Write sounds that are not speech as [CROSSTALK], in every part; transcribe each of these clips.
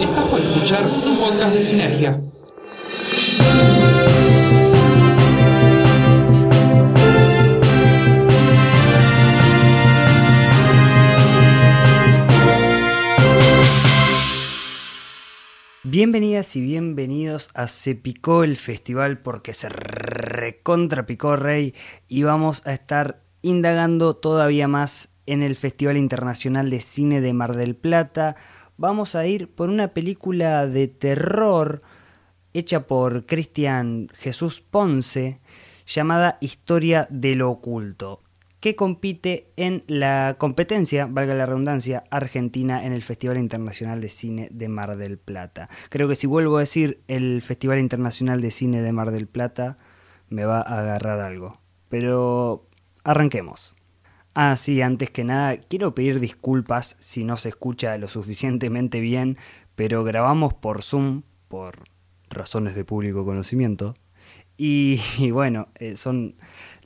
Estás por escuchar un podcast de Sinergia. Bienvenidas y bienvenidos a Se Picó el Festival porque se recontra picó Rey y vamos a estar indagando todavía más en el Festival Internacional de Cine de Mar del Plata. Vamos a ir por una película de terror hecha por Cristian Jesús Ponce llamada Historia de lo Oculto que compite en la competencia, valga la redundancia, argentina en el Festival Internacional de Cine de Mar del Plata. Creo que si vuelvo a decir el Festival Internacional de Cine de Mar del Plata, me va a agarrar algo. Pero arranquemos. Ah, sí, antes que nada, quiero pedir disculpas si no se escucha lo suficientemente bien, pero grabamos por Zoom, por razones de público conocimiento. Y, bueno, eh, son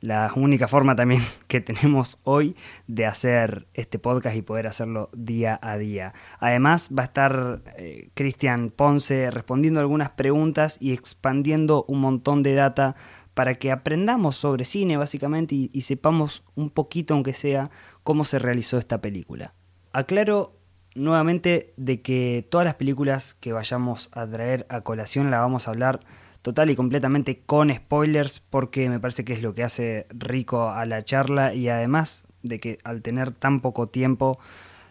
la única forma también [LAUGHS] que tenemos hoy de hacer este podcast y poder hacerlo día a día. Además va a estar eh, Cristian Ponce respondiendo algunas preguntas y expandiendo un montón de data para que aprendamos sobre cine básicamente y, sepamos un poquito, aunque sea, cómo se realizó esta película. Aclaro nuevamente de que todas las películas que vayamos a traer a colación la vamos a hablar total y completamente con spoilers porque me parece que es lo que hace rico a la charla y además de que al tener tan poco tiempo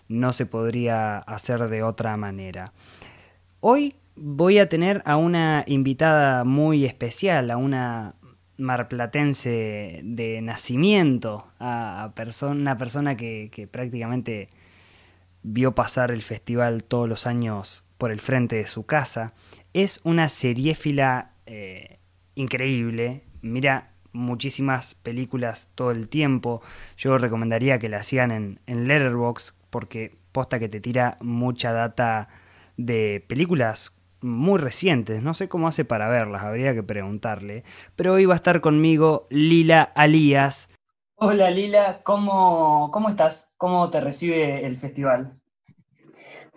no se podría hacer de otra manera. Hoy voy a tener a una invitada muy especial, a una marplatense de nacimiento, a una persona que, prácticamente vio pasar el festival todos los años por el frente de su casa. Es una seriéfila eh, increíble. Mira muchísimas películas todo el tiempo. Yo recomendaría que la hacían en, en Letterboxd porque posta que te tira mucha data de películas muy recientes. No sé cómo hace para verlas, habría que preguntarle. Pero hoy va a estar conmigo Lila Alías. Hola Lila, ¿cómo, cómo estás? ¿Cómo te recibe el festival?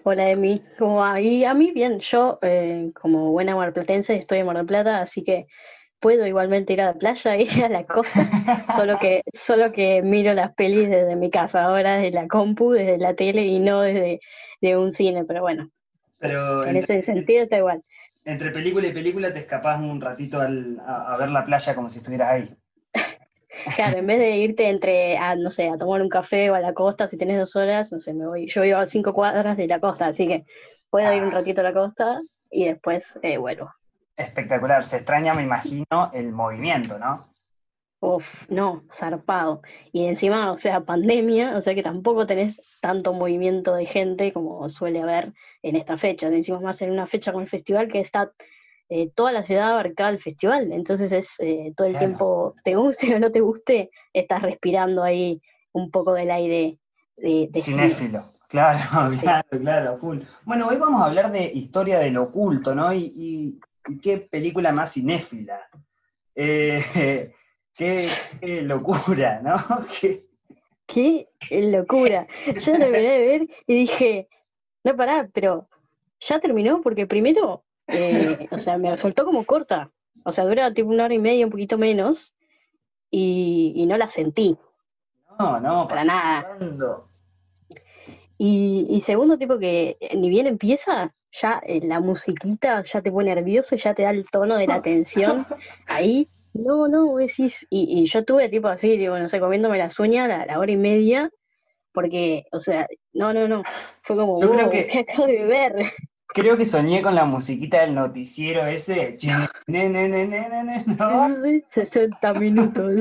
Hola Emi, como ahí a mí bien, yo eh, como buena marplatense estoy en Mar del Plata, así que puedo igualmente ir a la playa, [LAUGHS] ir a la costa, solo que solo que miro las pelis desde mi casa ahora, desde la compu, desde la tele y no desde de un cine, pero bueno. Pero en ese sentido está igual. Entre película y película te escapas un ratito a ver la playa como si estuvieras ahí. [LAUGHS] Claro, en vez de irte entre, a, no sé, a tomar un café o a la costa, si tienes dos horas, no sé, me voy. Yo vivo a cinco cuadras de la costa, así que puedo ir un ah. ratito a la costa y después eh, vuelvo. Espectacular, se extraña, me imagino, el movimiento, ¿no? Uf, no, zarpado. Y encima, o sea, pandemia, o sea que tampoco tenés tanto movimiento de gente como suele haber en esta fecha. Decimos más en una fecha con el festival que está eh, toda la ciudad abarcada el festival, entonces es eh, todo el tiempo, te guste o no te guste, estás respirando ahí un poco del aire de, cinéfilo. Claro, [LAUGHS] claro, claro, full. Bueno, hoy vamos a hablar de historia del oculto, ¿no? Y, qué película más cinéfila. Eh, [LAUGHS] qué, locura, ¿no? [LAUGHS] qué, locura. Yo terminé de ver y dije, no pará, pero ya terminó porque primero eh, o sea, me resultó como corta. O sea, dura tipo una hora y media, un poquito menos, y, no la sentí. No, no, para nada. Y, segundo, tipo que ni bien empieza, ya eh, la musiquita ya te pone nervioso y ya te da el tono de la [LAUGHS] tensión. Ahí, no, no, decís, y, y yo tuve tipo así, digo, no sé, comiéndome la uñas la, la hora y media, porque, o sea, no, no, no, fue como, yo creo que, [LAUGHS] ¿qué acabo de ver? Creo que soñé con la musiquita del noticiero ese. Ne, ne, ne, [LAUGHS] ¿no? 60 minutos.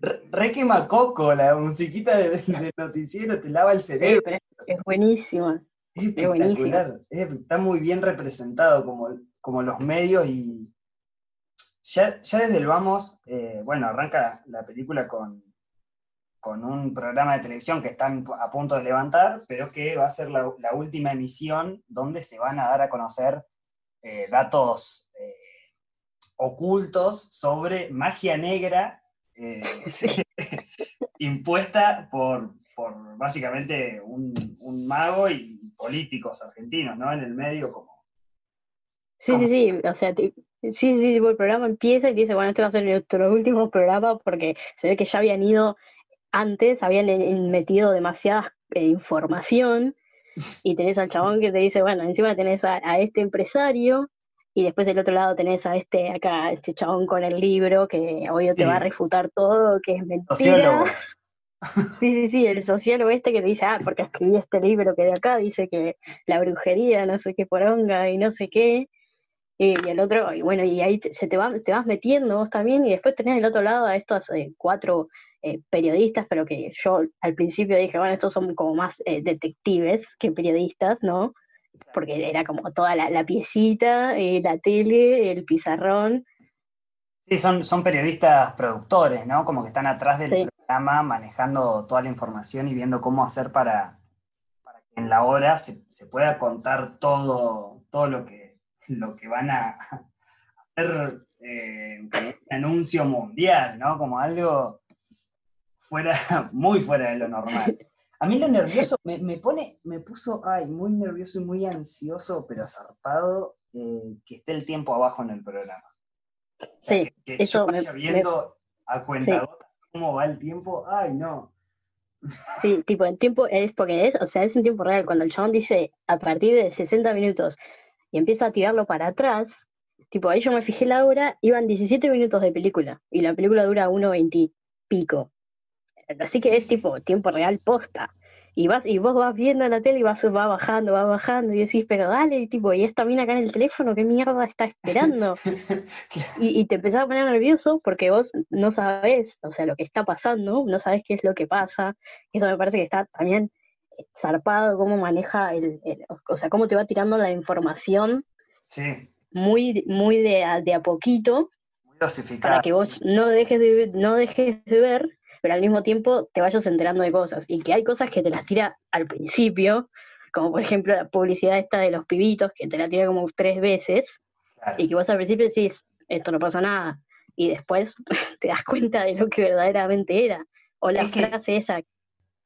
[LAUGHS] Re, Coco, la musiquita del, noticiero, te lava el cerebro. es buenísima. Es espectacular. está muy bien representado como, como los medios y ya, ya desde el vamos, eh, bueno, arranca la película con, con un programa de televisión que están a punto de levantar, pero que va a ser la, última emisión donde se van a dar a conocer eh, datos eh, ocultos sobre magia negra [LAUGHS] impuesta por, básicamente un, mago y políticos argentinos, ¿no? En el medio, como, Sí, sí, sí, o sea, sí, sí, el programa empieza y dice, bueno, este va a ser nuestro último programa porque se ve que ya habían ido antes, habían metido demasiada eh, información y tenés al chabón que te dice, bueno, encima tenés a, este empresario y después del otro lado tenés a este acá, este chabón con el libro que hoy te va a refutar todo, que es mentira. Sociólogo. Sí, sí, sí, el sociólogo este que te dice, ah, porque escribí este libro que de acá dice que la brujería, no sé qué poronga y no sé qué y el otro, y bueno, y ahí se te, va, te vas metiendo vos también, y después tenés del otro lado a estos eh, cuatro eh, periodistas, pero que yo al principio dije, bueno, estos son como más eh, detectives que periodistas, ¿no? Porque era como toda la, la piecita, la tele, el pizarrón. Sí, son, son periodistas productores, ¿no? Como que están atrás del programa manejando toda la información y viendo cómo hacer para, para que en la hora se, se pueda contar todo, todo lo que lo que van a hacer eh, un anuncio mundial, ¿no? Como algo fuera, [LAUGHS] muy fuera de lo normal. A mí lo nervioso me, pone, me puso, ay, muy nervioso y muy ansioso, pero zarpado, eh, que esté el tiempo abajo en el programa. sí, que eso yo vaya viendo a cuenta cómo va el tiempo, ay, no. Sí, tipo, en tiempo es porque es, o sea, es en tiempo real. Cuando el chabón dice a partir de 60 minutos y empieza a tirarlo para atrás, tipo, ahí yo me fijé la hora, iban 17 minutos de película, y la película dura 1.20 pico. Así que es tipo tiempo real posta. Y vas, y vos vas viendo la tele y vas, va bajando, va bajando, y decís, pero dale, y tipo, y esta mina acá en el teléfono, ¿qué mierda está esperando? [LAUGHS] y, te empezás a poner nervioso porque vos no sabés, o sea, lo que está pasando, no sabés qué es lo que pasa. Eso me parece que está también zarpado cómo maneja el, o sea, cómo te va tirando la información. Sí. Muy, muy de, a, de a poquito. Muy Para que vos no dejes de, no dejes de ver, pero al mismo tiempo te vayas enterando de cosas. Y que hay cosas que te las tira al principio, como por ejemplo la publicidad esta de los pibitos, que te la tira como tres veces, y que vos al principio decís, esto no pasa nada, y después [LAUGHS] te das cuenta de lo que verdaderamente era. O la frase esa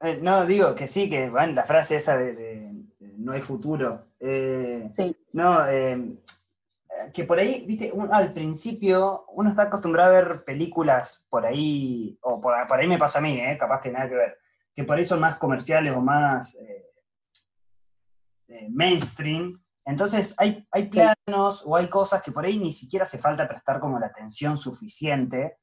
eh, no, digo que sí, que bueno, la frase esa de, no hay futuro. Eh, no, eh, que por ahí, viste, al principio uno está acostumbrado a ver películas por ahí, o por, ahí me pasa a mí, capaz que nada que ver, que por ahí son más comerciales o más mainstream. Entonces hay, hay planos o hay cosas que por ahí ni siquiera hace falta prestar como la atención suficiente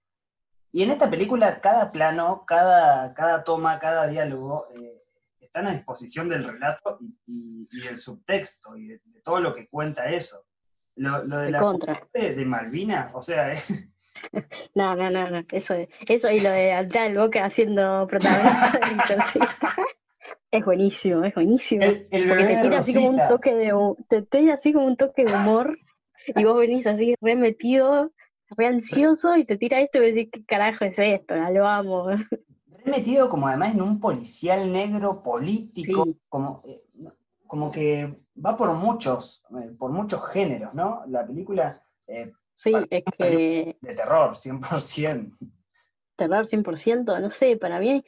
y en esta película, cada plano, cada, cada toma, cada diálogo eh, están a disposición del relato y, del subtexto y de, todo lo que cuenta eso. Lo, de, la contra. De, Malvina, o sea, [LAUGHS] eh. No, no, no, no, eso, eso y lo de Abdal Boca haciendo protagonista [LAUGHS] es buenísimo, es buenísimo. El, porque te tira así como un toque de te tira así como un toque de humor y vos venís así remetido re ansioso y te tira esto y decís, ¿qué carajo es esto? Ya lo amo. metido como además en un policial negro político, como, eh, como que va por muchos, eh, por muchos géneros, ¿no? La película... Eh, sí, es que... De terror, 100%. Terror 100%, no sé, para mí,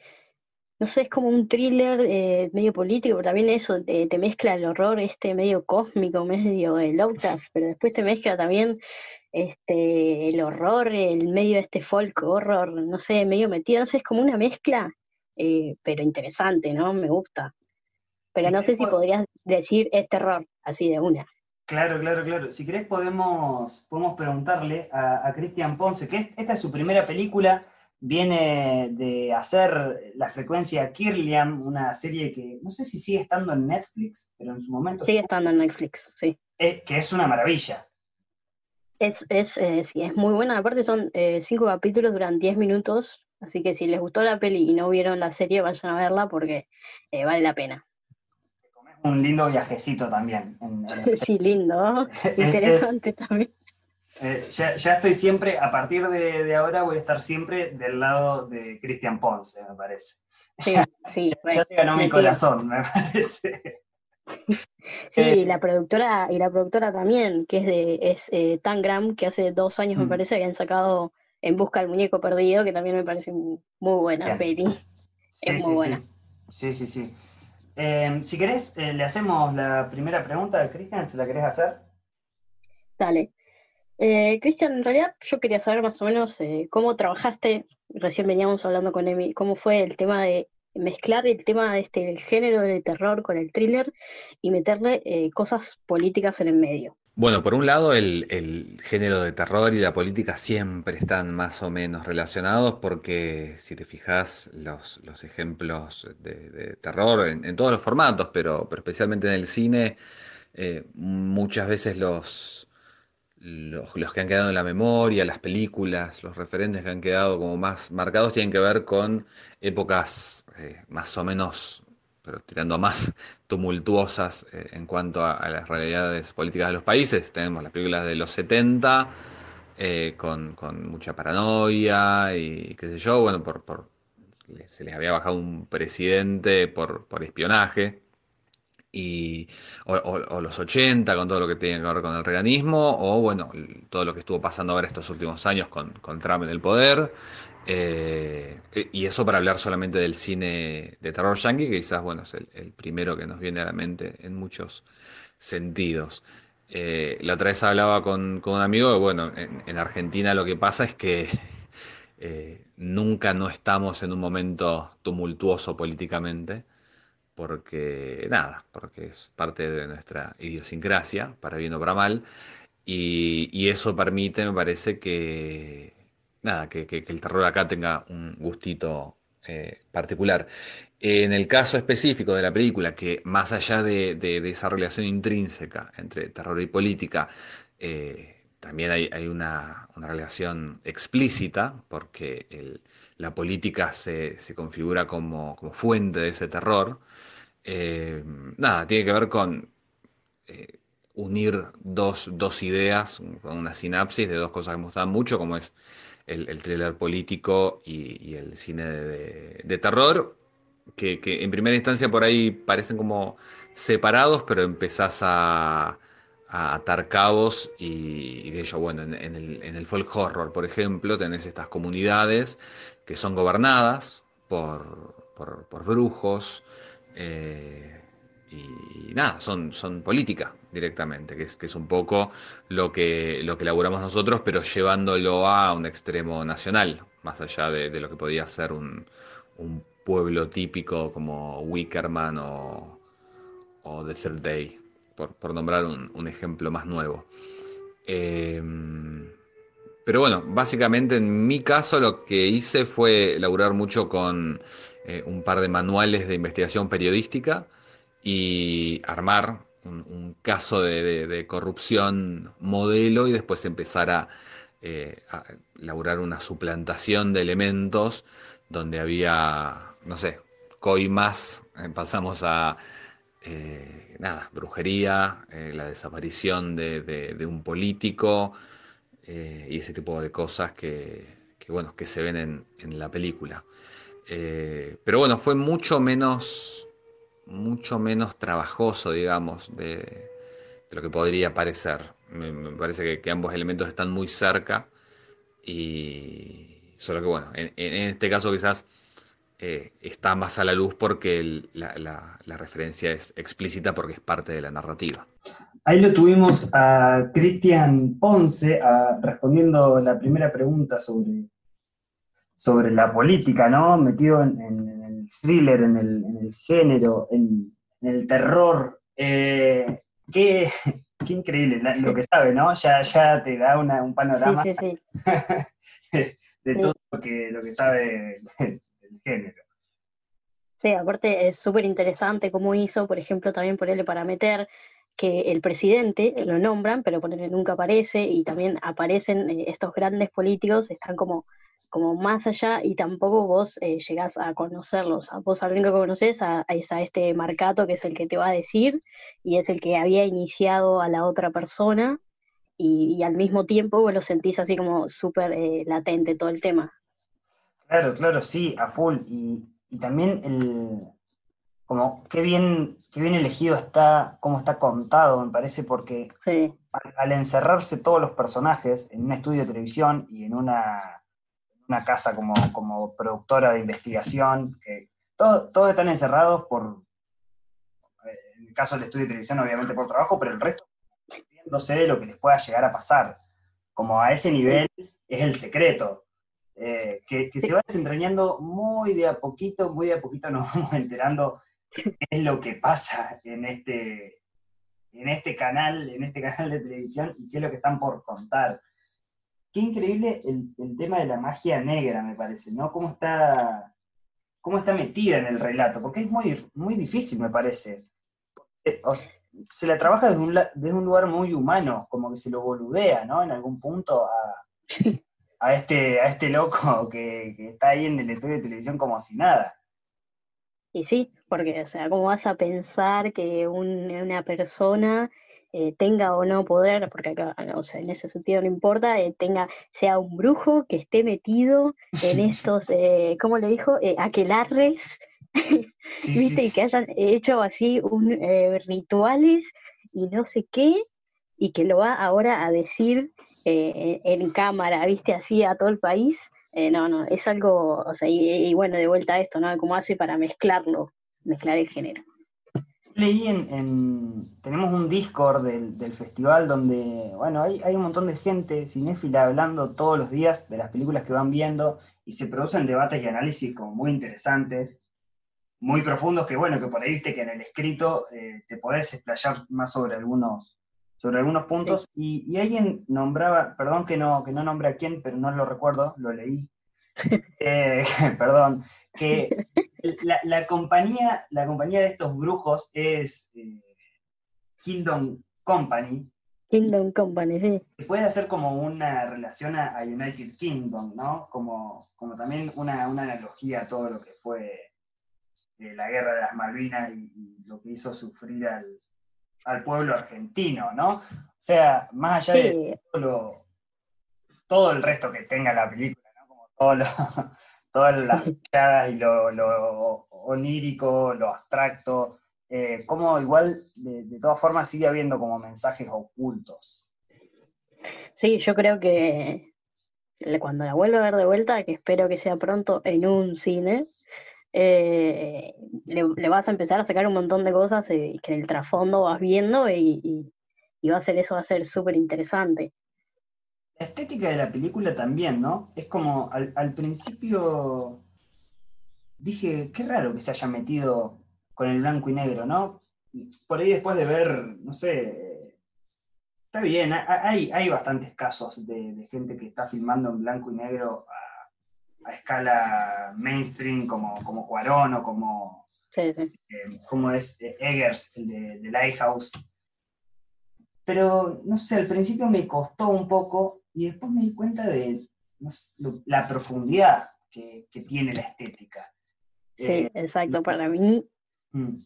no sé, es como un thriller medio político, pero también eso, te, te, mezcla el horror este medio cósmico, medio de Lovecraft, pero después te mezcla también este, el horror, el medio de este folk horror, no sé, medio metido, no sé, es como una mezcla, eh, pero interesante, ¿no? Me gusta. Pero no sé si podrías decir es terror, así de una. Claro, claro, claro. Si querés podemos, podemos preguntarle a, Cristian Ponce, que esta es su primera película, viene de hacer la frecuencia Kirlian, una serie que no sé si sigue estando en Netflix, pero en su momento... Sigue estando en Netflix, sí. que es una maravilla. Es, es, eh, sí, es muy buena, aparte son eh, cinco capítulos, duran diez minutos, así que si les gustó la peli y no vieron la serie, vayan a verla porque eh, vale la pena. Un lindo viajecito también. [LAUGHS] sí, lindo, [LAUGHS] interesante también. ya, estoy siempre, a partir de, ahora voy a estar siempre del lado de Cristian Ponce, me parece. Sí, sí. [LAUGHS] ya, se ganó mi corazón, me parece. [LAUGHS] Sí, y eh, la productora, y la productora también, que es de es eh, Tangram, que hace dos años me mm. parece habían sacado En Busca del Muñeco Perdido, que también me parece muy buena peli. Es muy buena. Sí, sí, sí. Em, si querés, eh, le hacemos la primera pregunta a Cristian, ¿se la querés hacer? Dale. Eh, Cristian, en realidad yo quería saber más o menos cómo trabajaste, recién veníamos hablando con Emi, cómo fue el tema de mezclar el tema de este el género del terror con el thriller y meterle eh, cosas políticas en el medio. Bueno, por un lado, el, género de terror y la política siempre están más o menos relacionados porque si te fijas los, los ejemplos de, terror en, todos los formatos, pero, pero especialmente en el cine, eh, muchas veces los, los, que han quedado en la memoria, las películas, los referentes que han quedado como más marcados tienen que ver con épocas eh, más o menos pero tirando a más [LAUGHS] tumultuosas eh, en cuanto a, las realidades políticas de los países. Tenemos las películas de los 70, eh, con, mucha paranoia y qué sé yo, bueno, por, por se les había bajado un presidente por, por espionaje. Y, o, los 80 con todo lo que tiene que ver con el reganismo, o bueno, todo lo que estuvo pasando ahora estos últimos años con, con Trump en el poder, eh, y eso para hablar solamente del cine de terror yankee, que quizás bueno, es el, primero que nos viene a la mente en muchos sentidos. Eh, la otra vez hablaba con, un amigo que, bueno, en, Argentina lo que pasa es que [LAUGHS] eh, nunca no estamos en un momento tumultuoso políticamente, porque nada, porque es parte de nuestra idiosincrasia, para bien o para mal, y eso permite, me parece, que nada, que, el terror acá tenga un gustito eh, particular. En el caso específico de la película, que más allá de, esa relación intrínseca entre terror y política, eh, también hay, una, relación explícita, porque la política se, configura como, fuente de ese terror. Eh, nada, tiene que ver con unir dos, dos ideas, una sinapsis de dos cosas que me gustan mucho, como es el, thriller político y, el cine de, terror, que, en primera instancia por ahí parecen como separados, pero empezás a, atar cabos y, de hecho, bueno, en, el, folk horror, por ejemplo, tenés estas comunidades que son gobernadas por, por, brujos. Eh, y, nada, son, son política directamente, que es, que es un poco lo que, lo que elaboramos nosotros, pero llevándolo a un extremo nacional, más allá de, lo que podía ser un, pueblo típico como Wickerman o, o Desert Day, por, nombrar un, ejemplo más nuevo. Em, pero bueno, básicamente en mi caso lo que hice fue elaborar mucho con eh, un par de manuales de investigación periodística y armar un, caso de, corrupción modelo y después empezar eh, a, elaborar una suplantación de elementos donde había, no sé, coimas, eh, pasamos a eh, nada, brujería, la desaparición de, un político y ese tipo de cosas que, bueno, que se ven en, en la película. pero bueno, fue mucho menos mucho menos trabajoso, digamos, de, lo que podría parecer. Me, parece que, ambos elementos están muy cerca y solo que bueno, en, este caso quizás eh, está más a la luz porque la, referencia es explícita porque es parte de la narrativa. Ahí lo tuvimos a Cristian Ponce respondiendo la primera pregunta sobre, sobre la política, ¿no? Metido en thriller, en el, género, en, el terror. Eh, qué, increíble lo que sabe, ¿no? Ya, ya te da un panorama [LAUGHS] de todo lo que, lo que sabe género. Sí, aparte es súper interesante cómo hizo, por ejemplo, también ponerle para meter que el presidente lo nombran, pero ponerle nunca aparece, y también aparecen eh, estos grandes políticos, están como como más allá y tampoco vos eh, llegás a conocerlos. Vos al único que conoces a, es a este Marcato que es el que te va a decir y es el que había iniciado a la otra persona y, al mismo tiempo vos lo sentís así como súper eh, latente todo el tema. Claro, claro, sí, a full. Y, también el, como qué bien, qué bien elegido está, cómo está contado, me parece, porque al encerrarse todos los personajes en un estudio de televisión y en una una casa como, como productora de investigación, que todos, están encerrados por, en el caso del estudio de televisión, obviamente por trabajo, pero el resto de lo que les pueda llegar a pasar. Como a ese nivel es el secreto. Eh, que, se va desentrañando muy de a poquito, muy de a poquito nos [LAUGHS] vamos enterando qué es lo que pasa en este, en este canal, en este canal de televisión y qué es lo que están por contar. Qué increíble el, tema de la magia negra, me parece, ¿no? Cómo está, cómo está metida en el relato, porque es muy, muy difícil, me parece. Eh, se la trabaja desde un, desde un lugar muy humano, como que se lo boludea, ¿no? En algún punto a, [LAUGHS] a este, a este loco [LAUGHS] que, está ahí en el estudio de televisión como si nada. Y sí, porque, o sea, ¿cómo vas a pensar que una persona eh, tenga o no poder, porque acá, o sea, en ese sentido no importa, eh, tenga, sea un brujo que esté metido en [LAUGHS] estos, eh, ¿cómo le dijo? aquelarres, [LAUGHS] ¿viste? Y que hayan hecho así un, rituales y no sé qué, y que lo va ahora a decir eh, en cámara, viste, así a todo el país, eh, no, no, es algo, o sea, y, bueno, de vuelta a esto, ¿no? ¿Cómo hace para mezclarlo, mezclar el género? Leí en, tenemos un Discord del, festival donde, bueno, hay, hay un montón de gente cinéfila hablando todos los días de las películas que van viendo y se producen debates y análisis como muy interesantes, muy profundos, que bueno, que por ahí viste que en el escrito eh, te podés explayar más sobre algunos, sobre algunos puntos, y, alguien nombraba, perdón que no, que no nombre a quién, pero no lo recuerdo, lo leí, [LAUGHS] eh, [LAUGHS] perdón, que la, compañía, la compañía de estos brujos es eh, Kingdom Company. Kingdom Company, sí. Puede hacer como una relación a, United Kingdom, ¿no? Como, como también una, analogía a todo lo que fue eh, la guerra de las Malvinas y lo que hizo sufrir al, al pueblo argentino, ¿no? O sea, más allá de todo, el resto que tenga la película, ¿no? Como todo [LAUGHS] todas las [LAUGHS] fichadas y lo, onírico, lo abstracto, eh, como igual de, todas formas sigue habiendo como mensajes ocultos. Sí, yo creo que cuando la vuelva a ver de vuelta, que espero que sea pronto en un cine, eh, le, vas a empezar a sacar un montón de cosas eh, que en el trasfondo vas viendo y, va a ser eso, va a ser súper interesante. La estética de la película también, ¿no? Es como al, principio dije, qué raro que se haya metido con el blanco y negro, ¿no? Por ahí después de ver, no sé, está bien, hay, hay bastantes casos de, de gente que está filmando en blanco y negro a escala mainstream como, como Cuarón o como, eh, como es eh, Eggers, el de, Lighthouse. Pero, no sé, al principio me costó un poco y después me di cuenta de la profundidad que, tiene la estética. Sí, eh, exacto. Para mí mm.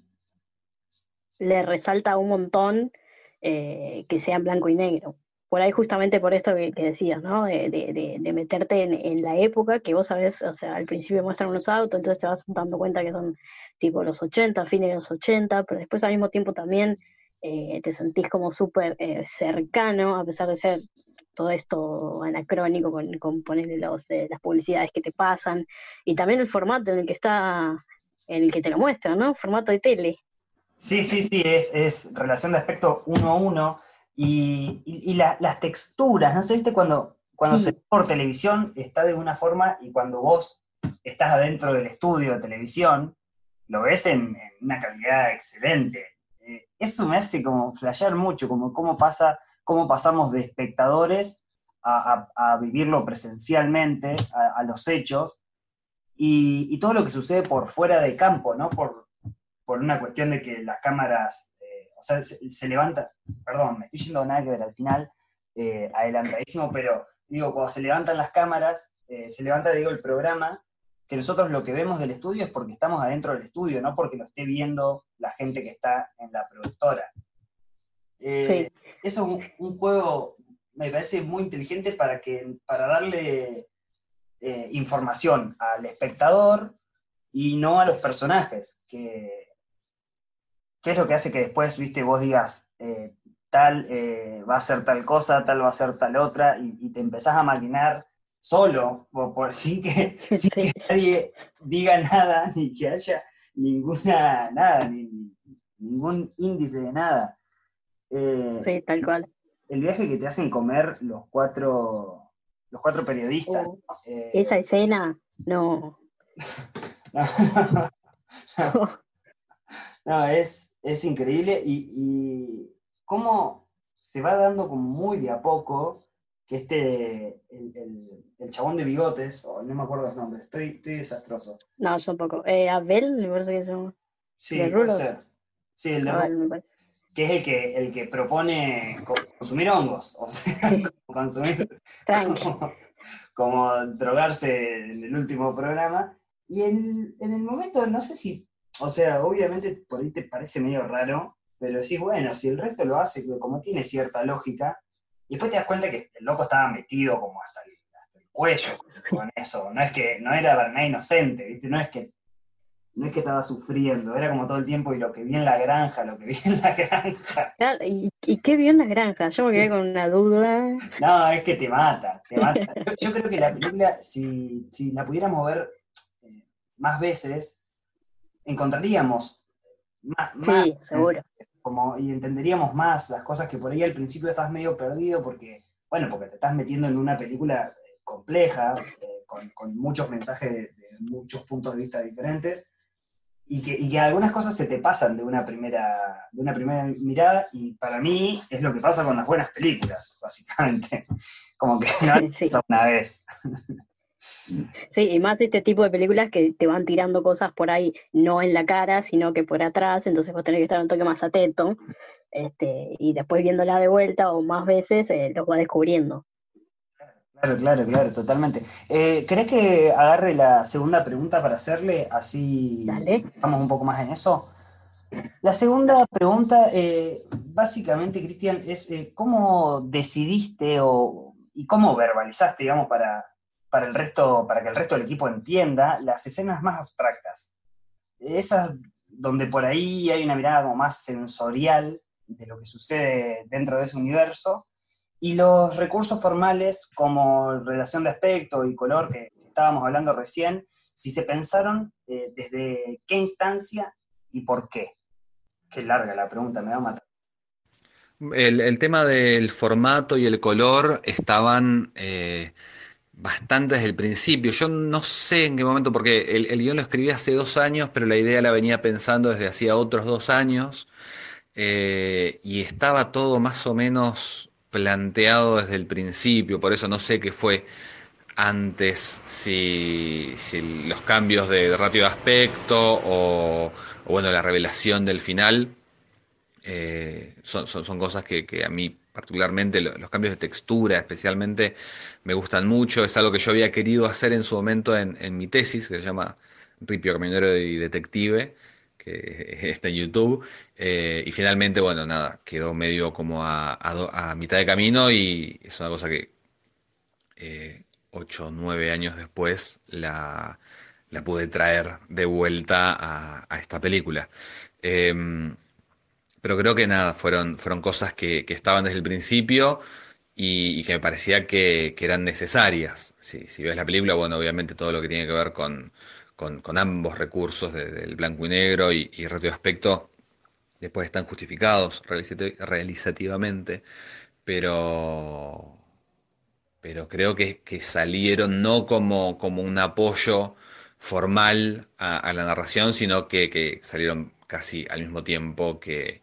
le resalta un montón que sea en blanco y negro por ahí justamente por esto que, decías, ¿no? De, meterte en, la época que vos sabés, o sea, al principio muestran unos autos, entonces te vas dando cuenta que son tipo los 80, fines de los 80, pero después al mismo tiempo también eh, te sentís como súper eh, cercano, a pesar de ser todo esto anacrónico con, con ponerle los, eh, las publicidades que te pasan, y también el formato en el que está, en el que te lo muestran, ¿no? Formato de tele. Sí, sí, sí, es, es relación de aspecto uno a uno y, las texturas, ¿no sé? ¿Viste? Cuando, cuando se ve por televisión está de una forma y cuando vos estás adentro del estudio de televisión, lo ves en, una calidad excelente. Eh, eso me hace como flashear mucho, como cómo pasa, cómo pasamos de espectadores a, vivirlo presencialmente, a, los hechos, y, todo lo que sucede por fuera de campo, ¿no? Por, por una cuestión de que las cámaras o sea, se, levanta, perdón, me estoy yendo a nada que ver al final, eh, adelantadísimo, pero digo, cuando se levantan las cámaras, eh, se levanta, digo, el programa, que nosotros lo que vemos del estudio es porque estamos adentro del estudio, no porque lo esté viendo la gente que está en la productora. Eh, eso es un, juego, me parece muy inteligente para, que, para darle información al espectador y no a los personajes, que ¿Qué es lo que hace que después, viste, vos digas, eh, tal eh, va a ser tal cosa, tal va a ser tal otra, y, te empezás a maquinar solo, por, [LAUGHS] sin, que, [LAUGHS] nadie diga nada, [LAUGHS] ni que haya ninguna, nada, ni, ningún índice de nada. Eh, sí, tal cual. el viaje que te hacen comer los cuatro, los cuatro periodistas. Oh, Eh, Esa escena, no. No, es, es increíble y, y cómo se va dando como muy de a poco que este, el, el- el chabón de bigotes, o no me acuerdo los nombres, estoy, estoy desastroso. No, yo poco. Eh, Abel, me parece que llama. Sí, ¿De puede ser. Sí, el de Abel, parece. que es el que, el que propone co- consumir hongos, o sea, Sí. [LAUGHS] consumir [LAUGHS] como, como drogarse en el último programa. Y en, en el momento, no sé si, o sea, obviamente por ahí te parece medio raro, pero sí, bueno, si el resto lo hace, como tiene cierta lógica, y después te das cuenta que el loco estaba metido como hasta el, hasta el cuello [LAUGHS] con eso. No es que, no era nada inocente, ¿viste? No es que no es que estaba sufriendo, era como todo el tiempo y lo que vi en la granja, lo que vi en la [LAUGHS] granja. Claro, ¿y, y qué vio en la granja? Yo me quedé con una duda. No, es que te mata, te mata. Yo, yo creo que la película, si, si la pudiéramos ver eh, más veces, encontraríamos más, más Sí, seguro. como, y entenderíamos más las cosas que por ahí al principio estás medio perdido porque, bueno, porque te estás metiendo en una película eh, compleja, eh, con, con muchos mensajes de, de muchos puntos de vista diferentes, y que, y que algunas cosas se te pasan de una, primera, de una primera mirada, y para mí es lo que pasa con las buenas películas, [LAUGHS] básicamente. Como que no Sí. una vez. [LAUGHS] Sí, y más este tipo de películas que te van tirando cosas por ahí, no en la cara, sino que por atrás, entonces vos tenés que estar un toque más atento, este, y después viéndola de vuelta o más veces, eh, los va descubriendo. Claro, claro, claro, totalmente. Eh, ¿Crees que agarre la segunda pregunta para hacerle? Así Dale. vamos un poco más en eso. La segunda pregunta, eh, básicamente, Cristian, es eh, ¿cómo decidiste o, y cómo verbalizaste, digamos, para, para el resto, para que el resto del equipo entienda las escenas más abstractas? Esas donde por ahí hay una mirada como más sensorial de lo que sucede dentro de ese universo, y los recursos formales como relación de aspecto y color que estábamos hablando recién, si se pensaron eh, desde qué instancia y por qué. Qué larga la pregunta, me va a matar. El, el tema del formato y el color estaban eh, bastante desde el principio. Yo no sé en qué momento, porque el, el guion lo escribí hace dos años, pero la idea la venía pensando desde hacía otros dos años. eh, y estaba todo más o menos planteado desde el principio, por eso no sé qué fue antes, si, si los cambios de ratio de aspecto o, o, bueno, la revelación del final eh, son, cosas que, a mí particularmente, los cambios de textura especialmente, me gustan mucho, es algo que yo había querido hacer en su momento en, mi tesis, que se llama Ripio Caminero y Detective, que [LAUGHS] está en YouTube, eh, y finalmente, bueno, nada, quedó medio como a, mitad de camino y es una cosa que eh, ocho o nueve años después la, pude traer de vuelta a, esta película. Eh, pero creo que nada, fueron, fueron cosas que, que estaban desde el principio y, que me parecía que, eran necesarias. Si, si, ves la película, bueno, obviamente todo lo que tiene que ver con, con, ambos recursos del de, blanco y negro y, y aspecto, después están justificados realizativamente, pero, pero creo que, que salieron no como, como un apoyo formal a, a la narración, sino que, que, salieron casi al mismo tiempo que,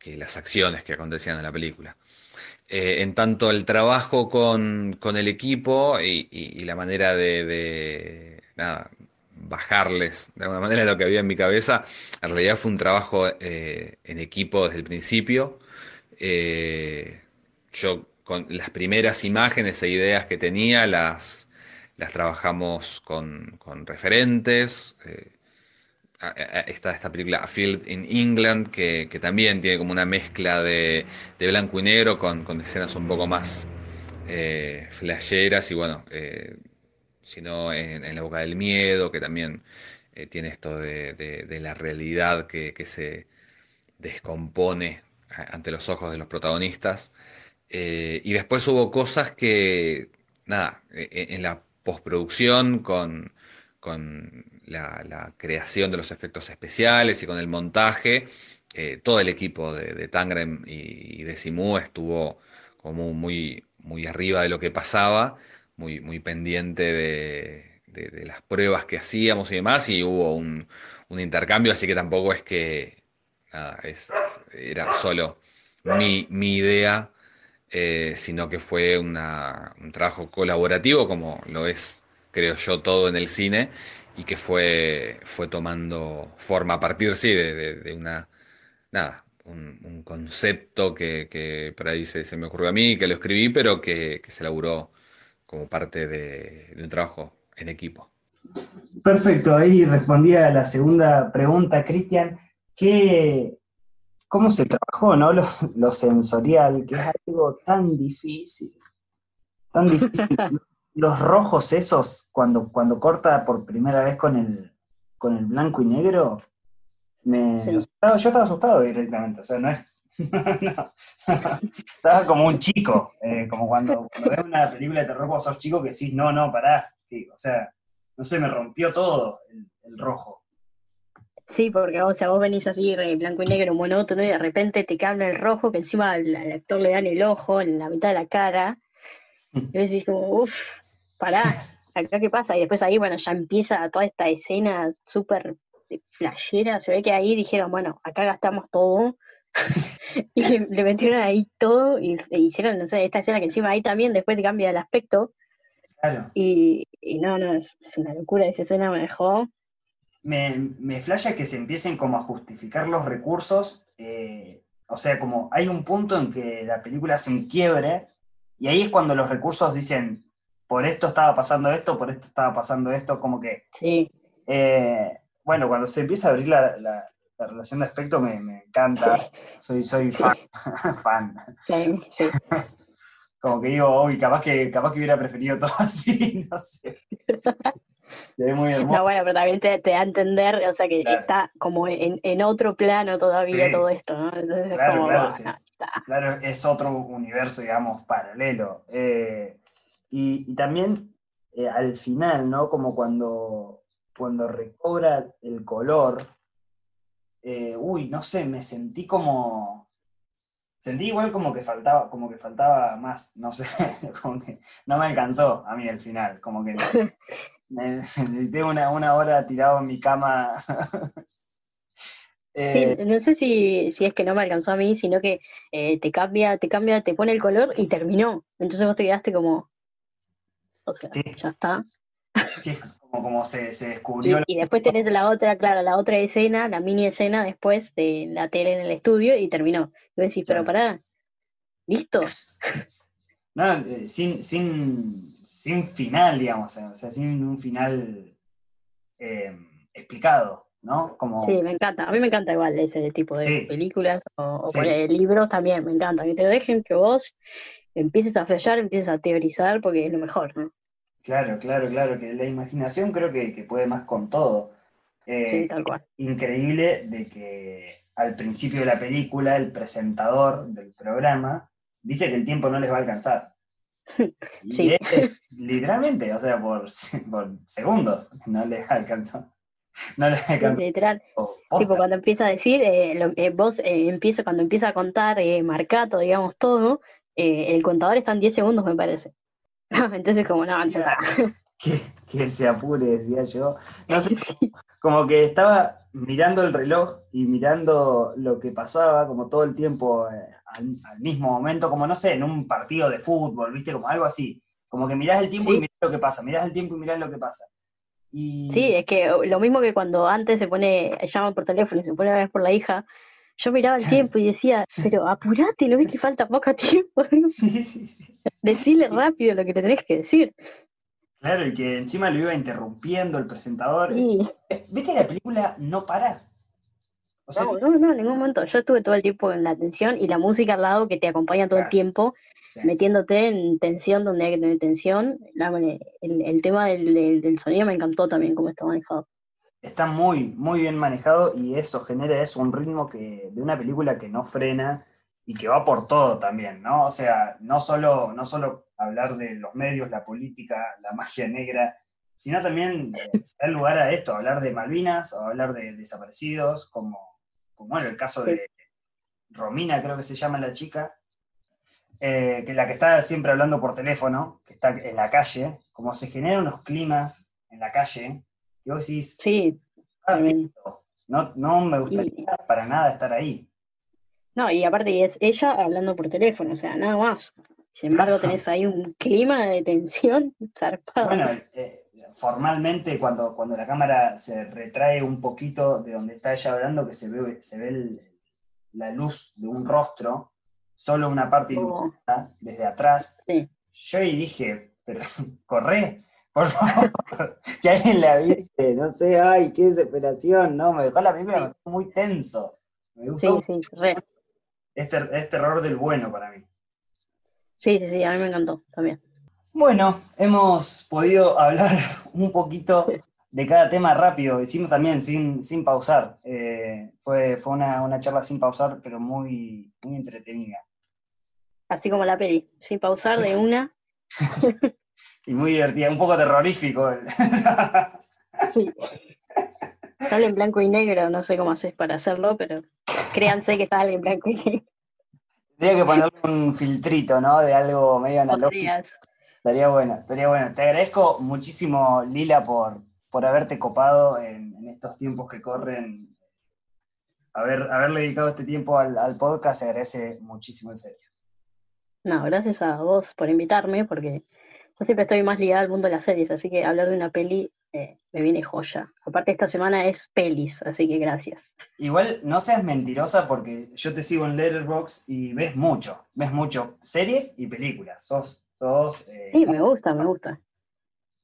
que las acciones que acontecían en la película. Eh, en tanto el trabajo con, con el equipo y, y, la manera de, de nada, bajarles de alguna manera lo que había en mi cabeza, en realidad fue un trabajo eh, en equipo desde el principio. Eh, yo con las primeras imágenes e ideas que tenía las, las trabajamos con, con referentes. Está esta película A Field in England, que, que, también tiene como una mezcla de, de blanco y negro con, con, escenas un poco más eh, flasheras y bueno, eh, sino en, en, La Boca del Miedo, que también eh, tiene esto de, de, la realidad que, que, se descompone ante los ojos de los protagonistas. Eh, y después hubo cosas que, nada, en la postproducción con, con la, creación de los efectos especiales y con el montaje, eh, todo el equipo de, de y, de Simú estuvo como muy, muy arriba de lo que pasaba, muy, muy pendiente de, las pruebas que hacíamos y demás, y hubo un, un intercambio, así que tampoco es que es, era solo mi, mi idea, eh, sino que fue un trabajo colaborativo, como lo es, creo yo, todo en el cine, y que fue, fue tomando forma a partir, sí, de, de, una, nada, un, concepto que, que, por ahí se, se, me ocurrió a mí, que lo escribí, pero que, que se elaboró como parte de, de un trabajo en equipo. Perfecto, ahí respondía a la segunda pregunta, Cristian. ¿Qué, ¿Cómo se trabajó, no? Lo, lo, sensorial, que es algo tan difícil. Tan difícil. [LAUGHS] Los rojos esos, cuando, cuando corta por primera vez con el, con el blanco y negro, me, yo estaba asustado directamente, o sea, no es [LAUGHS] no. Estaba como un chico, eh, como cuando, cuando, ves una película de terror cuando sos chico que decís, no, no, pará. o sea, no sé, me rompió todo el, rojo. Sí, porque o sea, vos venís así blanco y negro monótono y de repente te cambia el rojo que encima al, actor le dan el ojo en la mitad de la cara. [LAUGHS] Y decís como, uff, pará, acá qué pasa. Y después ahí, bueno, ya empieza toda esta escena súper flashera. Se ve que ahí dijeron, bueno, acá gastamos todo. [LAUGHS] y le, metieron ahí todo y, hicieron, no sé, esta escena que encima ahí también después te cambia el aspecto y, no, no, es, una locura, esa escena me dejó. Me, me flasha que se empiecen como a justificar los recursos, eh, o sea, como hay un punto en que la película se enquiebre y ahí es cuando los recursos dicen, por esto estaba pasando esto, por esto estaba pasando esto, como que... Sí. Eh, bueno, cuando se empieza a abrir la, la, relación de aspecto me, me encanta, soy, soy fan. [LAUGHS] fan. Sí, sí. [LAUGHS] como que digo, uy, capaz que, capaz que hubiera preferido todo así, [LAUGHS] no sé. Se ve muy hermoso. No, bueno, pero también te, da a entender, o sea, que está como en, en, otro plano todavía todo esto, ¿no? Entonces claro, es como, claro, sí. claro, es otro universo, digamos, paralelo. Eh, y, y, también eh, al final, ¿no? Como cuando, cuando recobra el color, eh, uy, no sé, me sentí como sentí igual como que faltaba, como que faltaba más, no sé, [LAUGHS] como que no me alcanzó a mí el final, como que [LAUGHS] me, necesité una, una hora tirado en mi cama. [LAUGHS] Eh, no sé si, si, es que no me alcanzó a mí, sino que eh, te cambia, te cambia, te pone el color y terminó. Entonces vos te quedaste como, o sea, ya está. Sí, [LAUGHS] como, como se, se descubrió. Y, y, después tenés la otra, claro, la otra escena, la mini escena después de la tele en el estudio y terminó. Y vos decís, pero pará, ¿listo? [LAUGHS] No, eh, sin, sin, sin final, digamos, o sea, sin un final eh, explicado, ¿no? Como... Sí, me encanta, a mí me encanta igual ese tipo de películas o, o libros también, me encanta, que te dejen que vos empieces a flashear, empieces a teorizar, porque es lo mejor, ¿no? Claro, claro, claro, que la imaginación creo que, puede más con todo. Eh, sí, tal cual. Increíble de que al principio de la película el presentador del programa dice que el tiempo no les va a alcanzar. [LAUGHS] Y es, literalmente, o sea, por, [LAUGHS] por, segundos no les alcanzó. No les alcanzó. Literal. Tipo, cuando empieza a decir, eh, lo, eh, vos eh, empieza, cuando empieza a contar marcato, digamos, todo, el contador está en 10 segundos, me parece. [LAUGHS] Entonces, como, no, que, que se apure, decía yo. No sé, [LAUGHS] como que estaba mirando el reloj y mirando lo que pasaba, como todo el tiempo eh, al, mismo momento, como no sé, en un partido de fútbol, ¿viste? Como algo así. Como que mirás el tiempo y mirás lo que pasa, mirás el tiempo y mirás lo que pasa. Y... Sí, es que lo mismo que cuando antes se pone, llama por teléfono y se pone a ver por la hija, yo miraba el tiempo y decía, [LAUGHS] pero apurate, ¿no ves que falta poco tiempo? [LAUGHS] Sí, sí, sí. Decirle rápido lo que te tenés que decir. Claro, y que encima lo iba interrumpiendo el presentador. Sí. ¿Viste la película no para? no, no, no, en ningún momento. Yo estuve todo el tiempo en la atención y la música al lado que te acompaña todo el tiempo, metiéndote en tensión donde hay que tener tensión. el, el, tema del, del, sonido me encantó también, cómo está manejado está muy, muy bien manejado y eso genera eso, un ritmo que, de una película que no frena y que va por todo también, ¿no? O sea, no solo, no solo hablar de los medios, la política, la magia negra, sino también eh, dar lugar a esto, hablar de Malvinas o hablar de desaparecidos, como, como en el caso de Romina, creo que se llama la chica. eh, que la que está siempre hablando por teléfono, que está en la calle, como se generan unos climas en la calle, vos decís, Sí, "Ah, no, no me gustaría para nada estar ahí. No, y aparte es ella hablando por teléfono, o sea, nada más. Sin embargo, tenés ahí un clima de tensión [LAUGHS] zarpado. Bueno, eh, formalmente cuando, cuando la cámara se retrae un poquito de donde está ella hablando, que se ve, se ve el- la luz de un rostro, solo una parte Oh. iluminada desde atrás, Sí. yo ahí dije, pero [LAUGHS] corre, por favor, que alguien le avise, no sé, ay, qué desesperación, no, me dejó la película me dejó muy tenso. Me Sí, gustó, sí, re. es, ter- es terror del bueno para mí. Sí, sí, sí, a mí me encantó también. Bueno, hemos podido hablar [LAUGHS] un poquito de cada tema rápido, hicimos también sin, sin pausar. Eh, fue fue una, una charla sin pausar, pero muy, muy entretenida. Así como la peli, sin pausar de una. [LAUGHS] Y muy divertida, un poco terrorífico. [LAUGHS] Sí. Sale en blanco y negro, no sé cómo haces para hacerlo, pero créanse que sale en blanco y negro. Tendría que ponerle un filtrito, ¿no? De algo medio analógico. Podrías. Estaría bueno, estaría bueno. Te agradezco muchísimo, Lila, por, por haberte copado en, en estos tiempos que corren. Haber, haberle dedicado este tiempo al, al podcast se agradece muchísimo, en serio. No, gracias a vos por invitarme, porque yo siempre estoy más ligada al mundo de las series, así que hablar de una peli eh, me viene joya. Aparte, esta semana es pelis, así que gracias. Igual no seas mentirosa porque yo te sigo en Letterboxd y ves mucho, ves mucho series y películas. Sos, sos eh, Sí, me gusta, me gusta.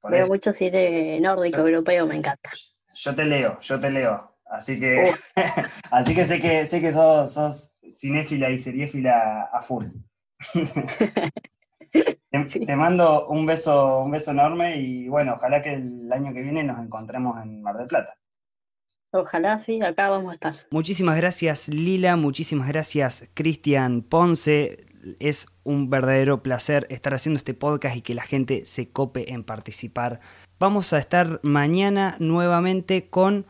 Veo eso. mucho cine nórdico, europeo, me encanta. Yo te leo, yo te leo. Así que, [LAUGHS] así que sé que sé que sos, sos cinéfila y seriéfila a full. [LAUGHS] te, te mando un beso, un beso enorme y bueno, ojalá que el año que viene nos encontremos en Mar del Plata. Ojalá, sí, acá vamos a estar. Muchísimas gracias Lila, muchísimas gracias Cristian Ponce. Es un verdadero placer estar haciendo este podcast y que la gente se cope en participar. Vamos a estar mañana nuevamente con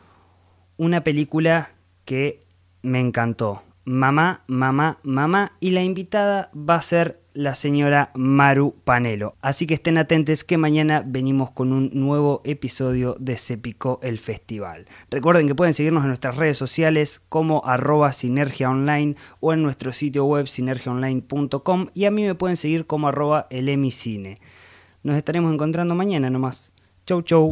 una película que me encantó. Mamá, mamá, mamá. Y la invitada va a ser la señora Maru Panelo. Así que estén atentos que mañana venimos con un nuevo episodio de Se el Festival. Recuerden que pueden seguirnos en nuestras redes sociales como arroba sinergia online o en nuestro sitio web sinergiaonline.com y a mí me pueden seguir como arroba elemicine. Nos estaremos encontrando mañana nomás. Chau chau.